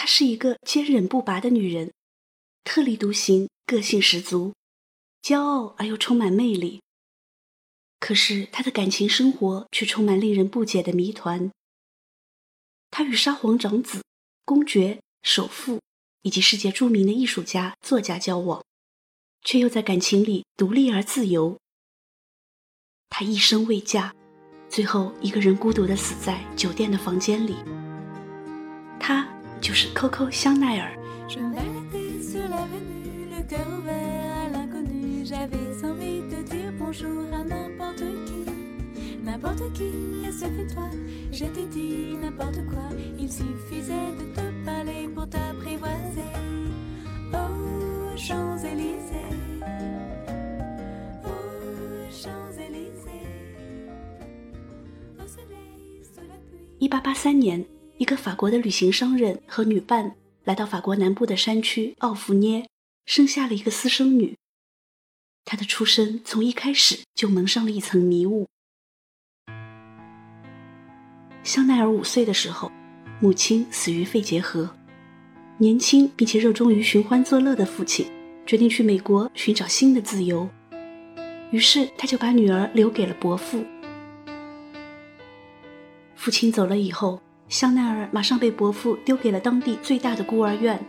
她是一个坚韧不拔的女人，特立独行，个性十足，骄傲而又充满魅力。可是她的感情生活却充满令人不解的谜团。她与沙皇长子、公爵、首富以及世界著名的艺术家、作家交往，却又在感情里独立而自由。她一生未嫁，最后一个人孤独的死在酒店的房间里。她就是 Coco 香奈儿。一八八三年，一个法国的旅行商人和女伴来到法国南部的山区奥弗涅，生下了一个私生女。她的出生从一开始就蒙上了一层迷雾。香奈儿五岁的时候，母亲死于肺结核。年轻并且热衷于寻欢作乐的父亲决定去美国寻找新的自由，于是他就把女儿留给了伯父。父亲走了以后，香奈儿马上被伯父丢给了当地最大的孤儿院。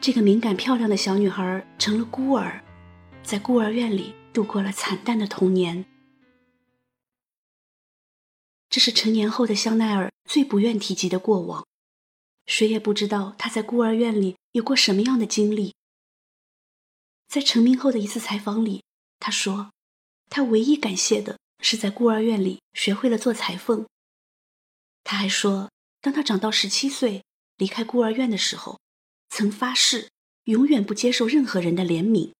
这个敏感漂亮的小女孩成了孤儿，在孤儿院里度过了惨淡的童年。这是成年后的香奈儿最不愿提及的过往。谁也不知道她在孤儿院里有过什么样的经历。在成名后的一次采访里，她说：“她唯一感谢的是在孤儿院里学会了做裁缝。”他还说，当他长到十七岁离开孤儿院的时候，曾发誓永远不接受任何人的怜悯。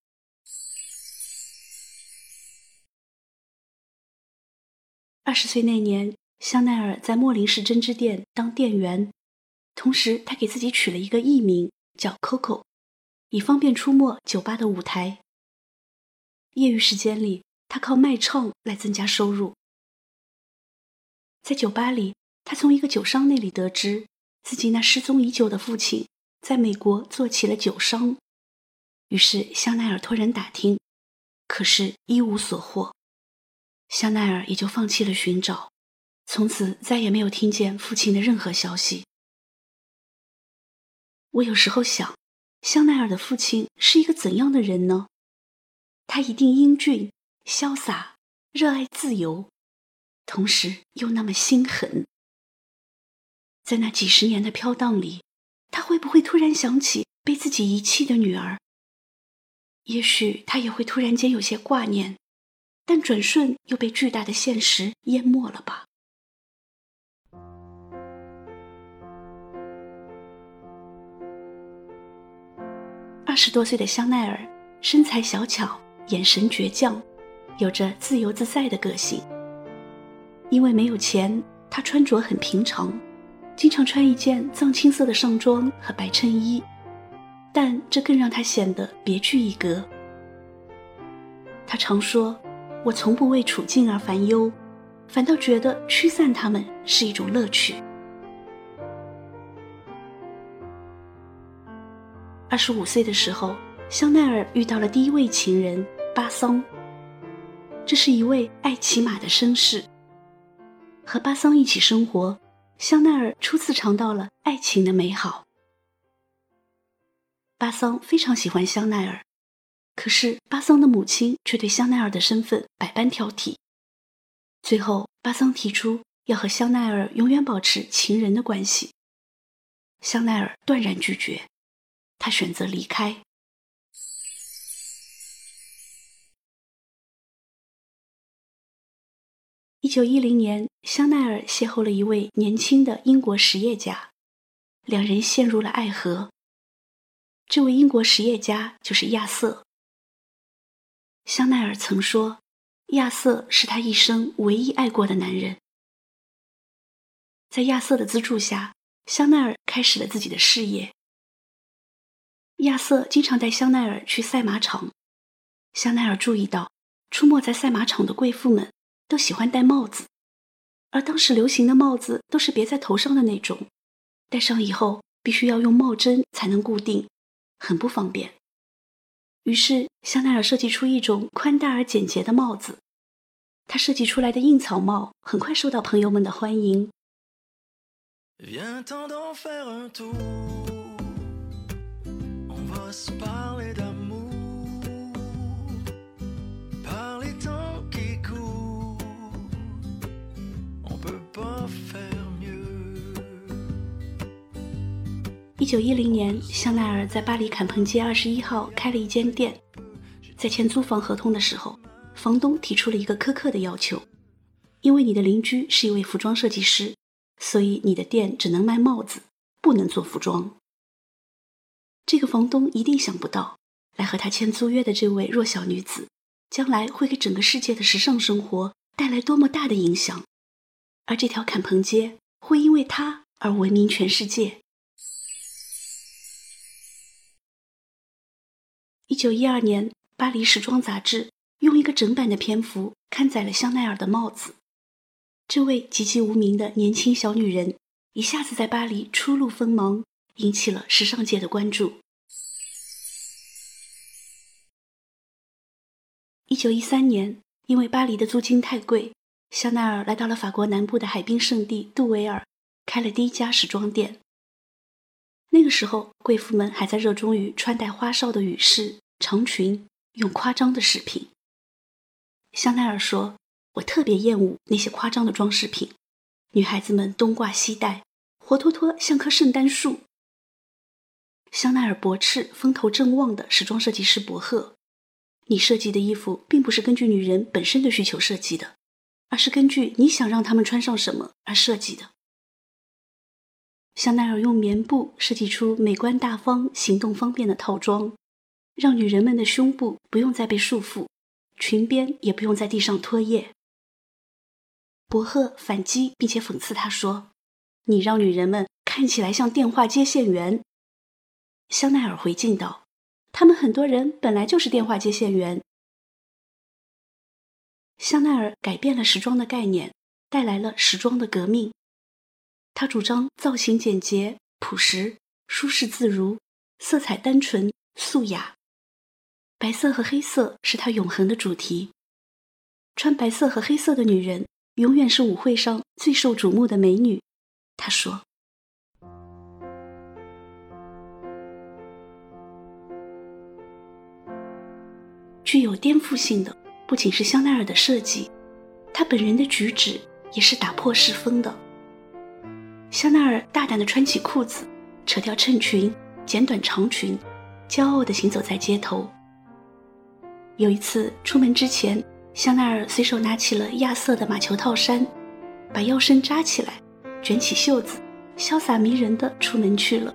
二十岁那年，香奈儿在莫林市针织店当店员。同时，他给自己取了一个艺名叫 Coco，以方便出没酒吧的舞台。业余时间里，他靠卖唱来增加收入。在酒吧里，他从一个酒商那里得知，自己那失踪已久的父亲在美国做起了酒商。于是，香奈儿托人打听，可是一无所获。香奈儿也就放弃了寻找，从此再也没有听见父亲的任何消息。我有时候想，香奈儿的父亲是一个怎样的人呢？他一定英俊、潇洒、热爱自由，同时又那么心狠。在那几十年的飘荡里，他会不会突然想起被自己遗弃的女儿？也许他也会突然间有些挂念，但转瞬又被巨大的现实淹没了吧。二十多岁的香奈儿，身材小巧，眼神倔强，有着自由自在的个性。因为没有钱，她穿着很平常，经常穿一件藏青色的上装和白衬衣，但这更让她显得别具一格。她常说：“我从不为处境而烦忧，反倒觉得驱散他们是一种乐趣。”二十五岁的时候，香奈儿遇到了第一位情人巴桑。这是一位爱骑马的绅士。和巴桑一起生活，香奈儿初次尝到了爱情的美好。巴桑非常喜欢香奈儿，可是巴桑的母亲却对香奈儿的身份百般挑剔。最后，巴桑提出要和香奈儿永远保持情人的关系，香奈儿断然拒绝。他选择离开。九一零年，香奈儿邂逅了一位年轻的英国实业家，两人陷入了爱河。这位英国实业家就是亚瑟。香奈儿曾说，亚瑟是他一生唯一爱过的男人。在亚瑟的资助下，香奈儿开始了自己的事业。亚瑟经常带香奈儿去赛马场。香奈儿注意到，出没在赛马场的贵妇们都喜欢戴帽子，而当时流行的帽子都是别在头上的那种，戴上以后必须要用帽针才能固定，很不方便。于是香奈儿设计出一种宽大而简洁的帽子。他设计出来的硬草帽很快受到朋友们的欢迎。一九一零年，香奈儿在巴黎坎彭街二十一号开了一间店。在签租房合同的时候，房东提出了一个苛刻的要求：因为你的邻居是一位服装设计师，所以你的店只能卖帽子，不能做服装。这个房东一定想不到，来和他签租约的这位弱小女子，将来会给整个世界的时尚生活带来多么大的影响，而这条坎彭街会因为她而闻名全世界。一九一二年，巴黎时装杂志用一个整版的篇幅刊载了香奈儿的帽子。这位籍籍无名的年轻小女人一下子在巴黎初露锋芒，引起了时尚界的关注。一九一三年，因为巴黎的租金太贵，香奈儿来到了法国南部的海滨圣地杜维尔，开了第一家时装店。那个时候，贵妇们还在热衷于穿戴花哨的羽饰、长裙，用夸张的饰品。香奈儿说：“我特别厌恶那些夸张的装饰品，女孩子们东挂西戴，活脱脱像棵圣诞树。”香奈儿驳斥风头正旺的时装设计师博赫：“你设计的衣服并不是根据女人本身的需求设计的，而是根据你想让她们穿上什么而设计的。”香奈儿用棉布设计出美观大方、行动方便的套装，让女人们的胸部不用再被束缚，裙边也不用在地上拖曳。博赫反击并且讽刺他说：“你让女人们看起来像电话接线员。”香奈儿回敬道：“他们很多人本来就是电话接线员。”香奈儿改变了时装的概念，带来了时装的革命。他主张造型简洁、朴实、舒适自如，色彩单纯素雅。白色和黑色是他永恒的主题。穿白色和黑色的女人永远是舞会上最受瞩目的美女，他说。具有颠覆性的不仅是香奈儿的设计，他本人的举止也是打破世风的。香奈儿大胆地穿起裤子，扯掉衬裙，剪短长裙，骄傲地行走在街头。有一次出门之前，香奈儿随手拿起了亚瑟的马球套衫，把腰身扎起来，卷起袖子，潇洒迷人的出门去了。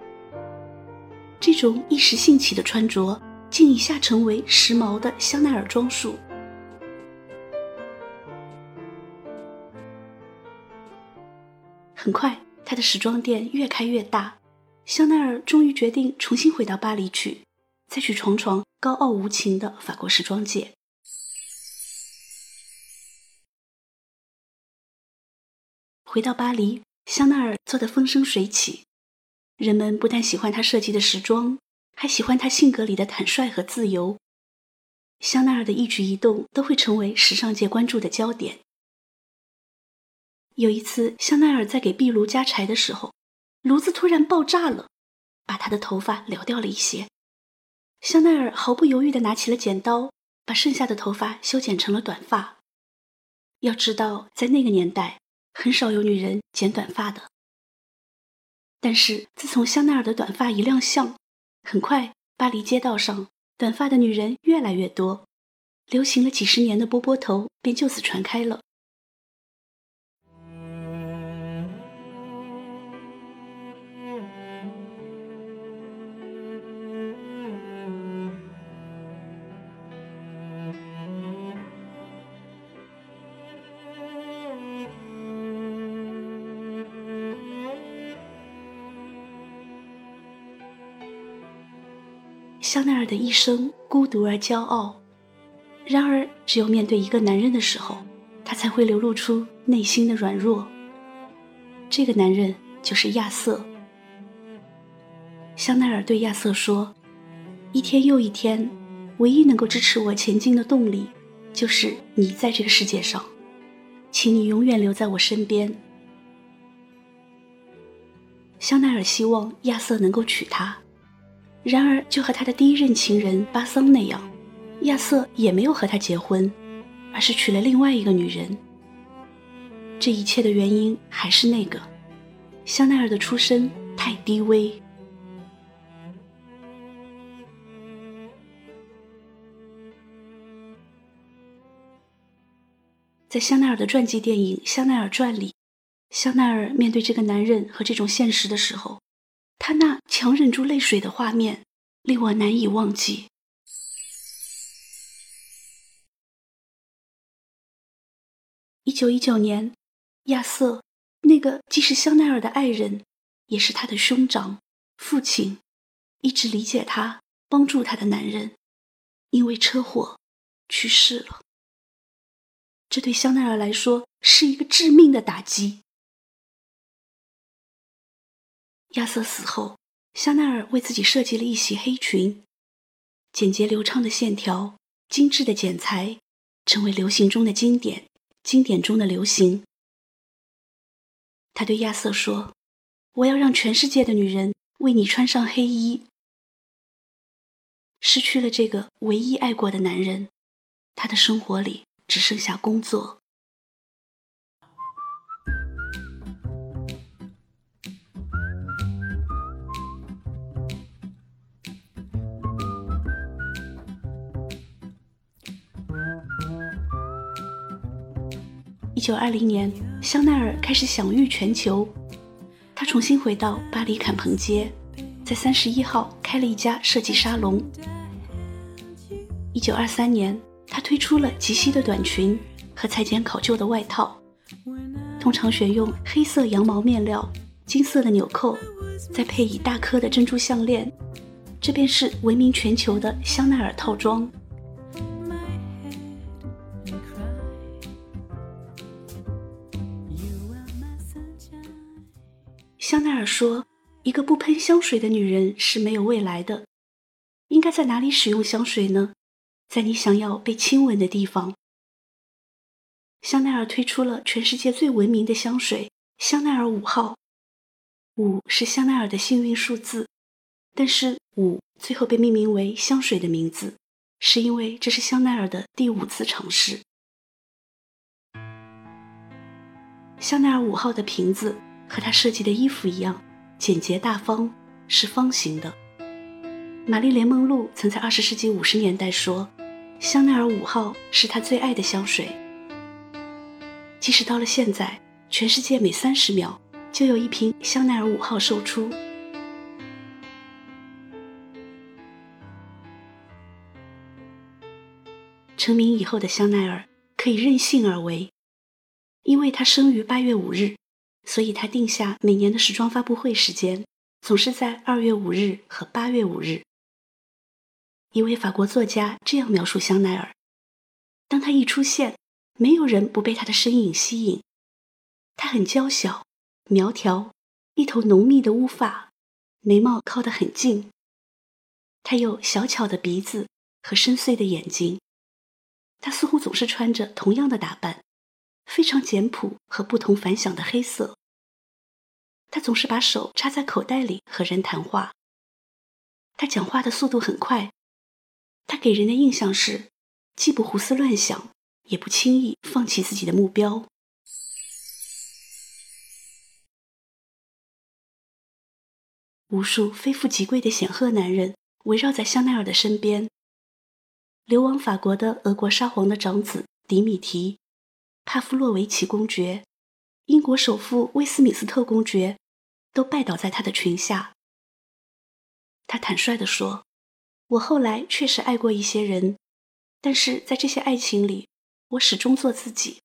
这种一时兴起的穿着，竟一下成为时髦的香奈儿装束。很快。他的时装店越开越大，香奈儿终于决定重新回到巴黎去，再去闯闯高傲无情的法国时装界。回到巴黎，香奈儿做得风生水起，人们不但喜欢他设计的时装，还喜欢他性格里的坦率和自由。香奈儿的一举一动都会成为时尚界关注的焦点。有一次，香奈儿在给壁炉加柴的时候，炉子突然爆炸了，把她的头发燎掉了一些。香奈儿毫不犹豫地拿起了剪刀，把剩下的头发修剪成了短发。要知道，在那个年代，很少有女人剪短发的。但是自从香奈儿的短发一亮相，很快巴黎街道上短发的女人越来越多，流行了几十年的波波头便就此传开了。香奈儿的一生孤独而骄傲，然而只有面对一个男人的时候，他才会流露出内心的软弱。这个男人就是亚瑟。香奈儿对亚瑟说：“一天又一天，唯一能够支持我前进的动力，就是你在这个世界上，请你永远留在我身边。”香奈儿希望亚瑟能够娶她，然而就和他的第一任情人巴桑那样，亚瑟也没有和她结婚，而是娶了另外一个女人。这一切的原因还是那个，香奈儿的出身太低微。在香奈儿的传记电影《香奈儿传》里，香奈儿面对这个男人和这种现实的时候，他那强忍住泪水的画面令我难以忘记。一九一九年，亚瑟，那个既是香奈儿的爱人，也是他的兄长、父亲，一直理解他、帮助他的男人，因为车祸去世了。这对香奈儿来说是一个致命的打击。亚瑟死后，香奈儿为自己设计了一袭黑裙，简洁流畅的线条，精致的剪裁，成为流行中的经典，经典中的流行。他对亚瑟说：“我要让全世界的女人为你穿上黑衣。”失去了这个唯一爱过的男人，他的生活里。只剩下工作。一九二零年，香奈儿开始享誉全球。他重新回到巴黎坎彭街，在三十一号开了一家设计沙龙。一九二三年。他推出了及膝的短裙和裁剪考究的外套，通常选用黑色羊毛面料、金色的纽扣，再配以大颗的珍珠项链，这便是闻名全球的香奈儿套装。香奈儿说：“一个不喷香水的女人是没有未来的。应该在哪里使用香水呢？”在你想要被亲吻的地方，香奈儿推出了全世界最闻名的香水——香奈儿五号。五是香奈儿的幸运数字，但是五最后被命名为香水的名字，是因为这是香奈儿的第五次尝试。香奈儿五号的瓶子和他设计的衣服一样，简洁大方，是方形的。玛丽莲梦露曾在二十世纪五十年代说。香奈儿五号是他最爱的香水。即使到了现在，全世界每三十秒就有一瓶香奈儿五号售出。成名以后的香奈儿可以任性而为，因为他生于八月五日，所以他定下每年的时装发布会时间总是在二月五日和八月五日。一位法国作家这样描述香奈儿：当他一出现，没有人不被他的身影吸引。他很娇小、苗条，一头浓密的乌发，眉毛靠得很近。他有小巧的鼻子和深邃的眼睛。他似乎总是穿着同样的打扮，非常简朴和不同凡响的黑色。他总是把手插在口袋里和人谈话。他讲话的速度很快。他给人的印象是，既不胡思乱想，也不轻易放弃自己的目标。无数非富即贵的显赫男人围绕在香奈儿的身边。流亡法国的俄国沙皇的长子迪米提、帕夫洛维奇公爵、英国首富威斯敏斯特公爵，都拜倒在他的裙下。他坦率地说。我后来确实爱过一些人，但是在这些爱情里，我始终做自己。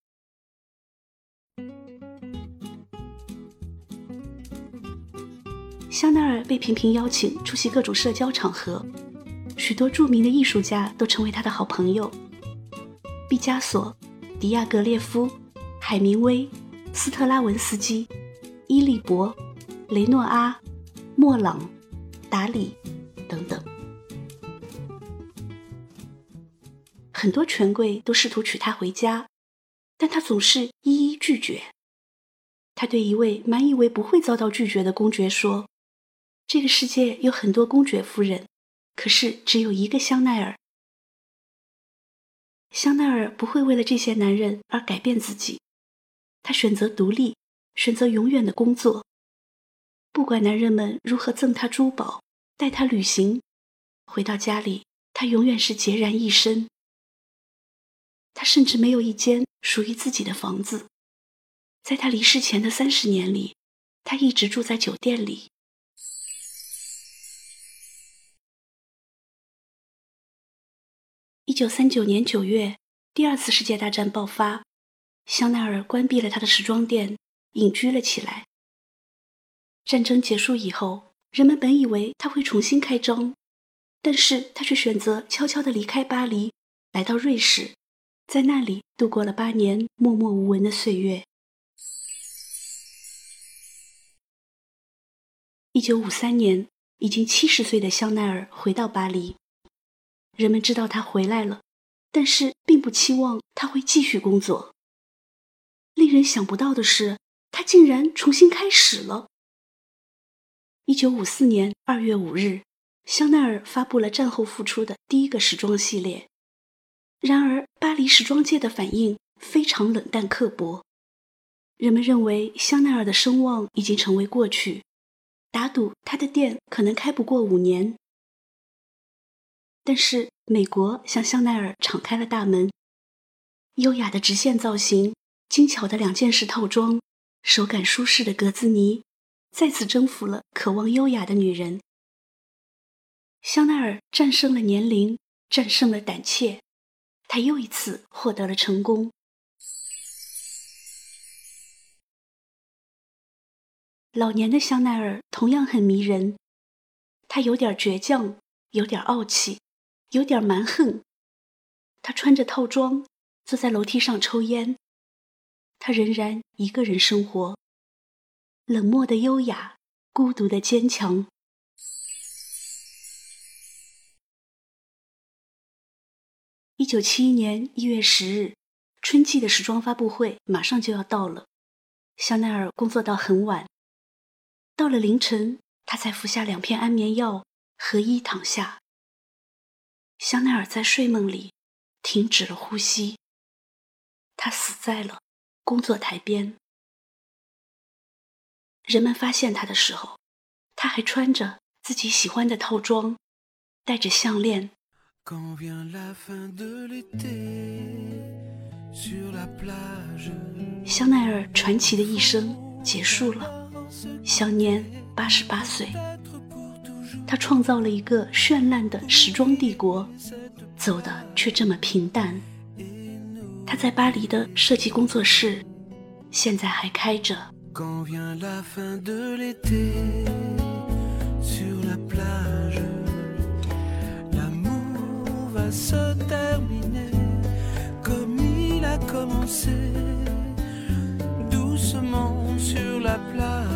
香奈儿被频频邀请出席各种社交场合，许多著名的艺术家都成为他的好朋友：毕加索、迪亚格列夫、海明威、斯特拉文斯基、伊利伯、雷诺阿、莫朗。达里等等。很多权贵都试图娶她回家，但她总是一一拒绝。他对一位满以为不会遭到拒绝的公爵说：“这个世界有很多公爵夫人，可是只有一个香奈儿。香奈儿不会为了这些男人而改变自己，她选择独立，选择永远的工作。不管男人们如何赠她珠宝，带她旅行，回到家里，她永远是孑然一身。她甚至没有一间属于自己的房子。”在他离世前的三十年里，他一直住在酒店里。一九三九年九月，第二次世界大战爆发，香奈儿关闭了他的时装店，隐居了起来。战争结束以后，人们本以为他会重新开张，但是他却选择悄悄地离开巴黎，来到瑞士，在那里度过了八年默默无闻的岁月。一九五三年，已经七十岁的香奈儿回到巴黎。人们知道他回来了，但是并不期望他会继续工作。令人想不到的是，他竟然重新开始了。一九五四年二月五日，香奈儿发布了战后复出的第一个时装系列。然而，巴黎时装界的反应非常冷淡刻薄，人们认为香奈儿的声望已经成为过去。打赌他的店可能开不过五年，但是美国向香奈儿敞开了大门。优雅的直线造型，精巧的两件式套装，手感舒适的格子呢，再次征服了渴望优雅的女人。香奈儿战胜了年龄，战胜了胆怯，她又一次获得了成功。老年的香奈儿同样很迷人，她有点倔强，有点傲气，有点蛮横。他穿着套装，坐在楼梯上抽烟。他仍然一个人生活，冷漠的优雅，孤独的坚强。一九七一年一月十日，春季的时装发布会马上就要到了，香奈儿工作到很晚。到了凌晨，他才服下两片安眠药，合衣躺下。香奈儿在睡梦里停止了呼吸，他死在了工作台边。人们发现他的时候，他还穿着自己喜欢的套装，戴着项链。香奈儿传奇的一生结束了。享年八十八岁，他创造了一个绚烂的时装帝国，走的却这么平淡。他在巴黎的设计工作室，现在还开着。sur la plage.